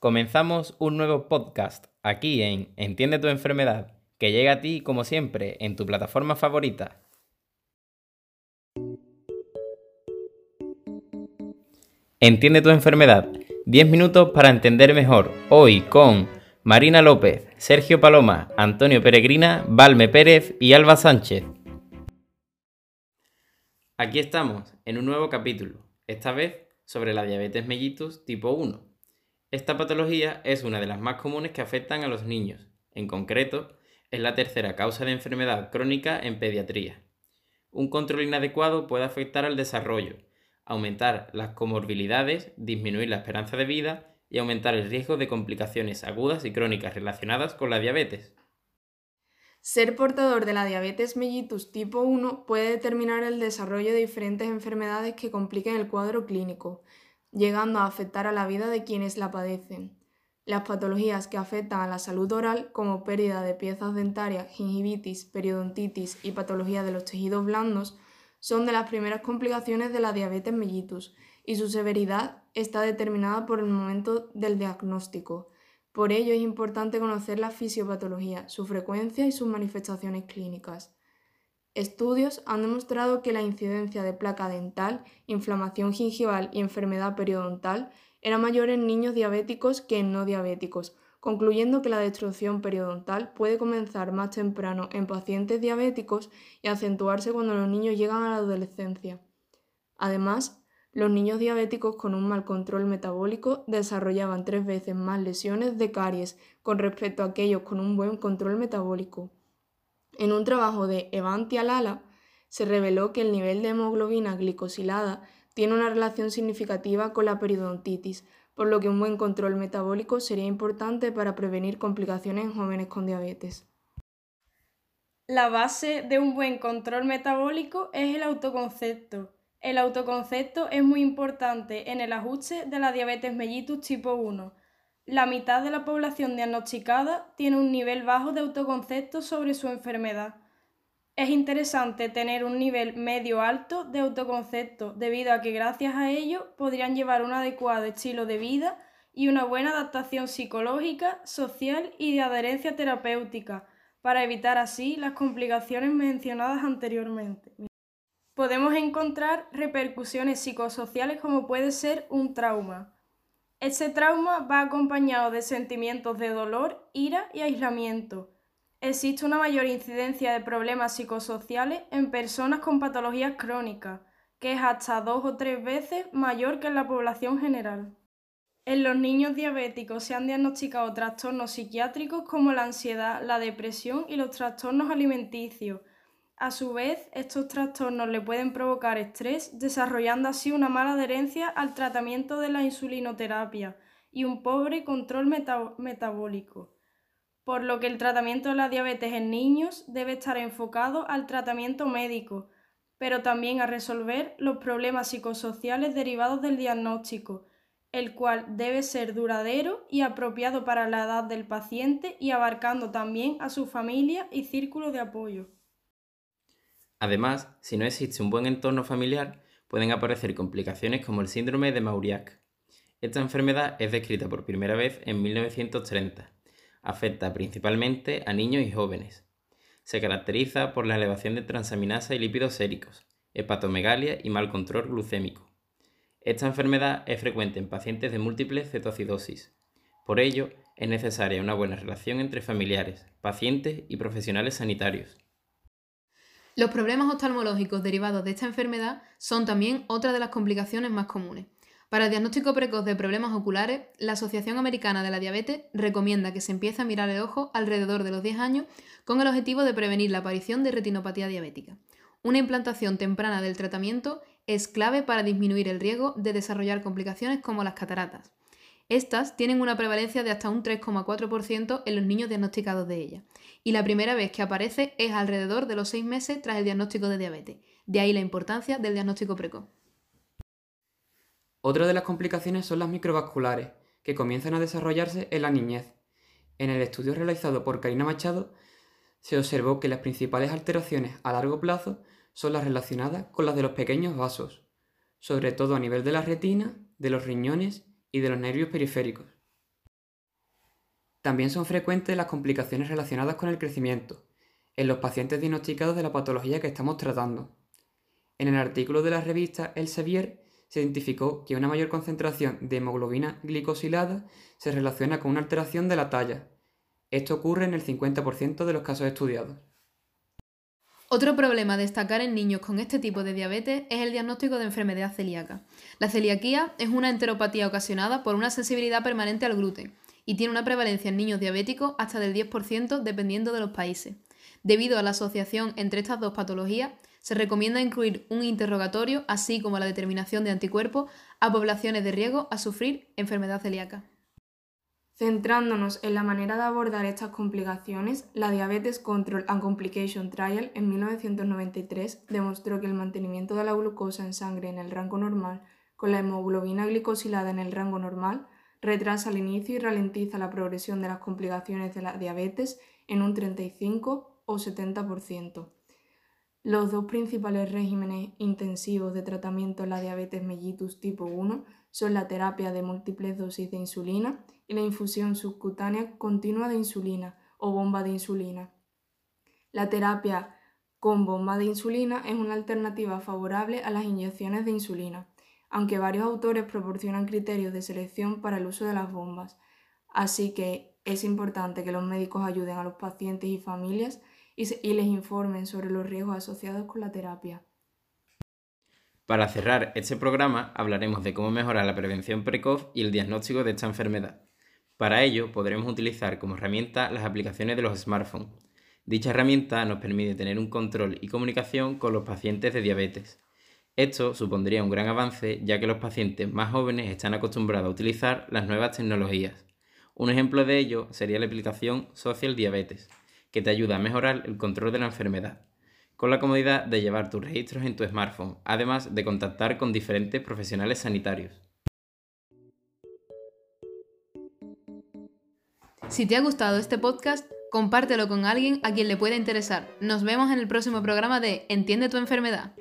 Comenzamos un nuevo podcast aquí en Entiende tu enfermedad, que llega a ti como siempre en tu plataforma favorita. Entiende tu enfermedad. 10 minutos para entender mejor. Hoy con Marina López, Sergio Paloma, Antonio Peregrina, Valme Pérez y Alba Sánchez. Aquí estamos en un nuevo capítulo, esta vez sobre la diabetes mellitus tipo 1. Esta patología es una de las más comunes que afectan a los niños. En concreto, es la tercera causa de enfermedad crónica en pediatría. Un control inadecuado puede afectar al desarrollo, aumentar las comorbilidades, disminuir la esperanza de vida y aumentar el riesgo de complicaciones agudas y crónicas relacionadas con la diabetes. Ser portador de la diabetes mellitus tipo 1 puede determinar el desarrollo de diferentes enfermedades que compliquen el cuadro clínico, llegando a afectar a la vida de quienes la padecen. Las patologías que afectan a la salud oral, como pérdida de piezas dentarias, gingivitis, periodontitis y patología de los tejidos blandos, son de las primeras complicaciones de la diabetes mellitus y su severidad está determinada por el momento del diagnóstico, por ello es importante conocer la fisiopatología, su frecuencia y sus manifestaciones clínicas. Estudios han demostrado que la incidencia de placa dental, inflamación gingival y enfermedad periodontal era mayor en niños diabéticos que en no diabéticos, concluyendo que la destrucción periodontal puede comenzar más temprano en pacientes diabéticos y acentuarse cuando los niños llegan a la adolescencia. Además, los niños diabéticos con un mal control metabólico desarrollaban tres veces más lesiones de caries con respecto a aquellos con un buen control metabólico. En un trabajo de Evanti Alala se reveló que el nivel de hemoglobina glicosilada tiene una relación significativa con la periodontitis, por lo que un buen control metabólico sería importante para prevenir complicaciones en jóvenes con diabetes. La base de un buen control metabólico es el autoconcepto. El autoconcepto es muy importante en el ajuste de la diabetes mellitus tipo 1. La mitad de la población diagnosticada tiene un nivel bajo de autoconcepto sobre su enfermedad. Es interesante tener un nivel medio alto de autoconcepto debido a que gracias a ello podrían llevar un adecuado estilo de vida y una buena adaptación psicológica, social y de adherencia terapéutica para evitar así las complicaciones mencionadas anteriormente podemos encontrar repercusiones psicosociales como puede ser un trauma. Ese trauma va acompañado de sentimientos de dolor, ira y aislamiento. Existe una mayor incidencia de problemas psicosociales en personas con patologías crónicas, que es hasta dos o tres veces mayor que en la población general. En los niños diabéticos se han diagnosticado trastornos psiquiátricos como la ansiedad, la depresión y los trastornos alimenticios, a su vez, estos trastornos le pueden provocar estrés, desarrollando así una mala adherencia al tratamiento de la insulinoterapia y un pobre control metabólico. Por lo que el tratamiento de la diabetes en niños debe estar enfocado al tratamiento médico, pero también a resolver los problemas psicosociales derivados del diagnóstico, el cual debe ser duradero y apropiado para la edad del paciente y abarcando también a su familia y círculo de apoyo. Además, si no existe un buen entorno familiar, pueden aparecer complicaciones como el síndrome de Mauriac. Esta enfermedad es descrita por primera vez en 1930. Afecta principalmente a niños y jóvenes. Se caracteriza por la elevación de transaminasa y lípidos séricos, hepatomegalia y mal control glucémico. Esta enfermedad es frecuente en pacientes de múltiples cetoacidosis. Por ello, es necesaria una buena relación entre familiares, pacientes y profesionales sanitarios. Los problemas oftalmológicos derivados de esta enfermedad son también otra de las complicaciones más comunes. Para el diagnóstico precoz de problemas oculares, la Asociación Americana de la Diabetes recomienda que se empiece a mirar el ojo alrededor de los 10 años con el objetivo de prevenir la aparición de retinopatía diabética. Una implantación temprana del tratamiento es clave para disminuir el riesgo de desarrollar complicaciones como las cataratas. Estas tienen una prevalencia de hasta un 3,4% en los niños diagnosticados de ella, y la primera vez que aparece es alrededor de los 6 meses tras el diagnóstico de diabetes, de ahí la importancia del diagnóstico precoz. Otra de las complicaciones son las microvasculares, que comienzan a desarrollarse en la niñez. En el estudio realizado por Karina Machado, se observó que las principales alteraciones a largo plazo son las relacionadas con las de los pequeños vasos, sobre todo a nivel de la retina, de los riñones y de los nervios periféricos. También son frecuentes las complicaciones relacionadas con el crecimiento, en los pacientes diagnosticados de la patología que estamos tratando. En el artículo de la revista Elsevier se identificó que una mayor concentración de hemoglobina glicosilada se relaciona con una alteración de la talla. Esto ocurre en el 50% de los casos estudiados. Otro problema a destacar en niños con este tipo de diabetes es el diagnóstico de enfermedad celíaca. La celiaquía es una enteropatía ocasionada por una sensibilidad permanente al gluten y tiene una prevalencia en niños diabéticos hasta del 10% dependiendo de los países. Debido a la asociación entre estas dos patologías, se recomienda incluir un interrogatorio, así como la determinación de anticuerpos, a poblaciones de riesgo a sufrir enfermedad celíaca. Centrándonos en la manera de abordar estas complicaciones, la Diabetes Control and Complication Trial en 1993 demostró que el mantenimiento de la glucosa en sangre en el rango normal con la hemoglobina glicosilada en el rango normal retrasa el inicio y ralentiza la progresión de las complicaciones de la diabetes en un 35 o 70%. Los dos principales regímenes intensivos de tratamiento en la diabetes mellitus tipo 1 son la terapia de múltiples dosis de insulina y la infusión subcutánea continua de insulina o bomba de insulina. La terapia con bomba de insulina es una alternativa favorable a las inyecciones de insulina, aunque varios autores proporcionan criterios de selección para el uso de las bombas, así que es importante que los médicos ayuden a los pacientes y familias y, les informen sobre los riesgos asociados con la terapia. Para cerrar este programa hablaremos de cómo mejorar la prevención precoz y el diagnóstico de esta enfermedad. Para ello podremos utilizar como herramienta las aplicaciones de los smartphones. Dicha herramienta nos permite tener un control y comunicación con los pacientes de diabetes. Esto supondría un gran avance ya que los pacientes más jóvenes están acostumbrados a utilizar las nuevas tecnologías. Un ejemplo de ello sería la aplicación Social Diabetes, que te ayuda a mejorar el control de la enfermedad, con la comodidad de llevar tus registros en tu smartphone, además de contactar con diferentes profesionales sanitarios. Si te ha gustado este podcast, compártelo con alguien a quien le pueda interesar. Nos vemos en el próximo programa de Entiende tu enfermedad.